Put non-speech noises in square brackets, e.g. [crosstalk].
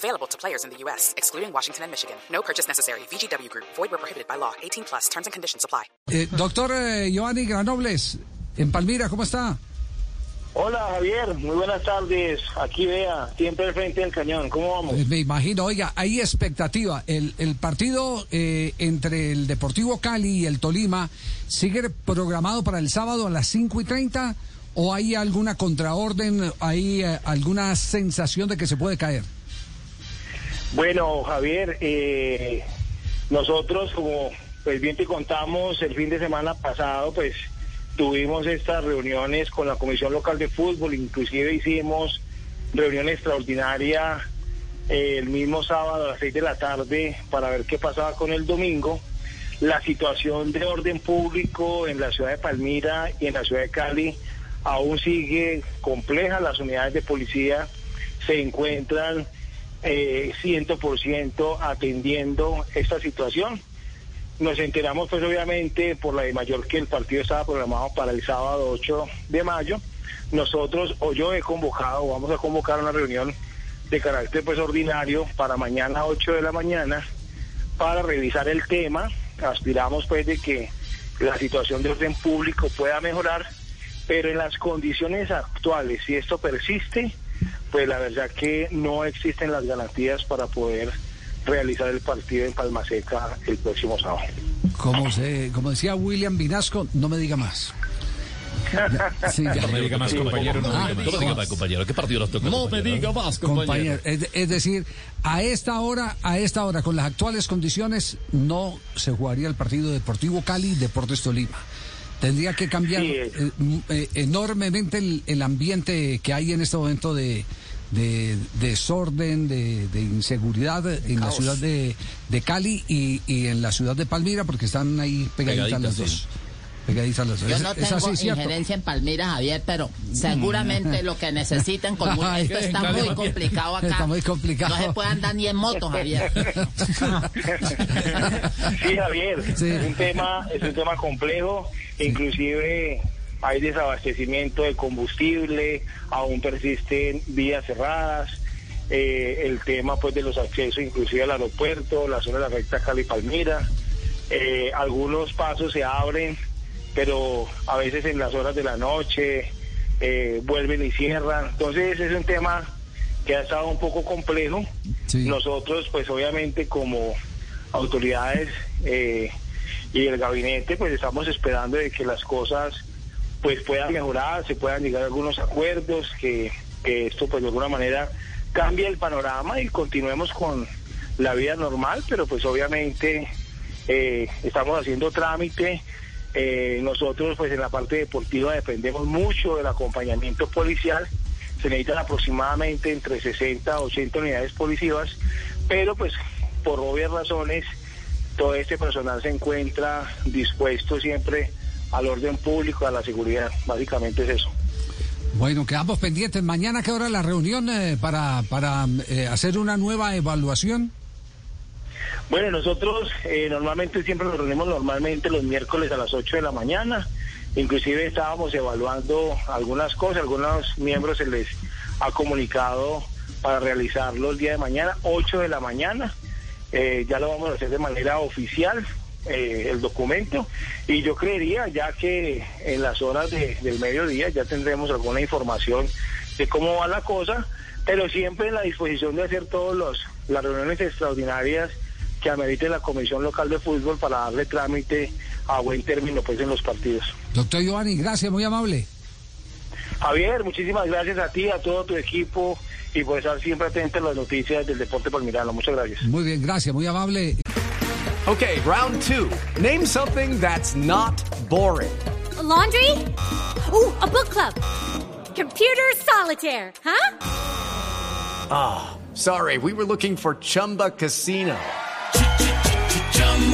Available to players in the U.S., excluding Washington and Michigan. No purchase necessary. VGW Group. Void where prohibited by law. 18 plus. Terms and conditions apply. Eh, doctor eh, Giovanni Granobles, en Palmira, ¿cómo está? Hola Javier, muy buenas tardes. Aquí vea, siempre al frente del cañón. ¿Cómo vamos? Eh, me imagino, oiga, hay expectativa. El, el partido eh, entre el Deportivo Cali y el Tolima sigue programado para el sábado a las 5 y 30 o hay alguna contraorden, hay eh, alguna sensación de que se puede caer. Bueno, Javier, eh, nosotros como pues bien te contamos el fin de semana pasado, pues tuvimos estas reuniones con la Comisión Local de Fútbol, inclusive hicimos reunión extraordinaria eh, el mismo sábado a las seis de la tarde para ver qué pasaba con el domingo. La situación de orden público en la ciudad de Palmira y en la ciudad de Cali aún sigue compleja, las unidades de policía se encuentran eh, 100% atendiendo esta situación. Nos enteramos pues obviamente por la de mayor que el partido estaba programado para el sábado 8 de mayo. Nosotros, o yo he convocado, vamos a convocar una reunión de carácter pues ordinario para mañana 8 de la mañana para revisar el tema. Aspiramos pues de que la situación de orden público pueda mejorar pero en las condiciones actuales, si esto persiste, pues la verdad que no existen las garantías para poder realizar el partido en Palmaseca el próximo sábado. Como, se, como decía William Vinasco, no me diga más. Ya, [laughs] sí, ya. No me diga más, compañero. No, me diga más, compañero. ¿Qué partido nos toca? No me diga más, compañero. Es, es, decir, a esta hora, a esta hora, con las actuales condiciones, no se jugaría el partido Deportivo Cali Deportes Tolima. Tendría que cambiar sí, eh, eh, enormemente el, el, ambiente que hay en este momento de, de, de desorden, de, de, inseguridad en caos. la ciudad de, de Cali y, y, en la ciudad de Palmira, porque están ahí pegaditas, pegaditas las dos. Sí. Las. Yo no tengo así, injerencia en Palmira, Javier, pero seguramente lo que necesiten como [laughs] Ay, esto está muy complicado acá. Está muy complicado. No se puede andar ni en moto, Javier. [laughs] sí, Javier, sí. Es, un tema, es un tema complejo inclusive hay desabastecimiento de combustible, aún persisten vías cerradas, eh, el tema pues de los accesos inclusive al aeropuerto, la zona de la recta Cali-Palmira, eh, algunos pasos se abren, pero a veces en las horas de la noche eh, vuelven y cierran, entonces es un tema que ha estado un poco complejo, sí. nosotros pues obviamente como autoridades y el gabinete pues estamos esperando de que las cosas pues puedan mejorar, se puedan llegar a algunos acuerdos, que, que esto pues de alguna manera cambie el panorama y continuemos con la vida normal, pero pues obviamente eh, estamos haciendo trámite. Eh, nosotros pues en la parte deportiva dependemos mucho del acompañamiento policial. Se necesitan aproximadamente entre 60 a 80 unidades policivas, pero pues por obvias razones todo este personal se encuentra dispuesto siempre al orden público, a la seguridad. Básicamente es eso. Bueno, quedamos pendientes. ¿Mañana qué hora la reunión eh, para, para eh, hacer una nueva evaluación? Bueno, nosotros eh, normalmente siempre nos reunimos normalmente los miércoles a las 8 de la mañana. Inclusive estábamos evaluando algunas cosas, algunos miembros se les ha comunicado para realizarlo el día de mañana, 8 de la mañana. Eh, ya lo vamos a hacer de manera oficial, eh, el documento, y yo creería ya que en las horas de, del mediodía ya tendremos alguna información de cómo va la cosa, pero siempre en la disposición de hacer todas las reuniones extraordinarias que amerite la Comisión Local de Fútbol para darle trámite a buen término pues en los partidos. Doctor Giovanni, gracias, muy amable. Javier, muchísimas gracias a ti, a todo tu equipo y por estar siempre atento a las noticias del deporte palmirano. Muchas gracias. Muy bien, gracias, muy amable. Okay, round two. Name something that's not boring. A laundry? Ooh, a book club. Computer solitaire, huh? Ah, oh, sorry, we were looking for Chumba Casino.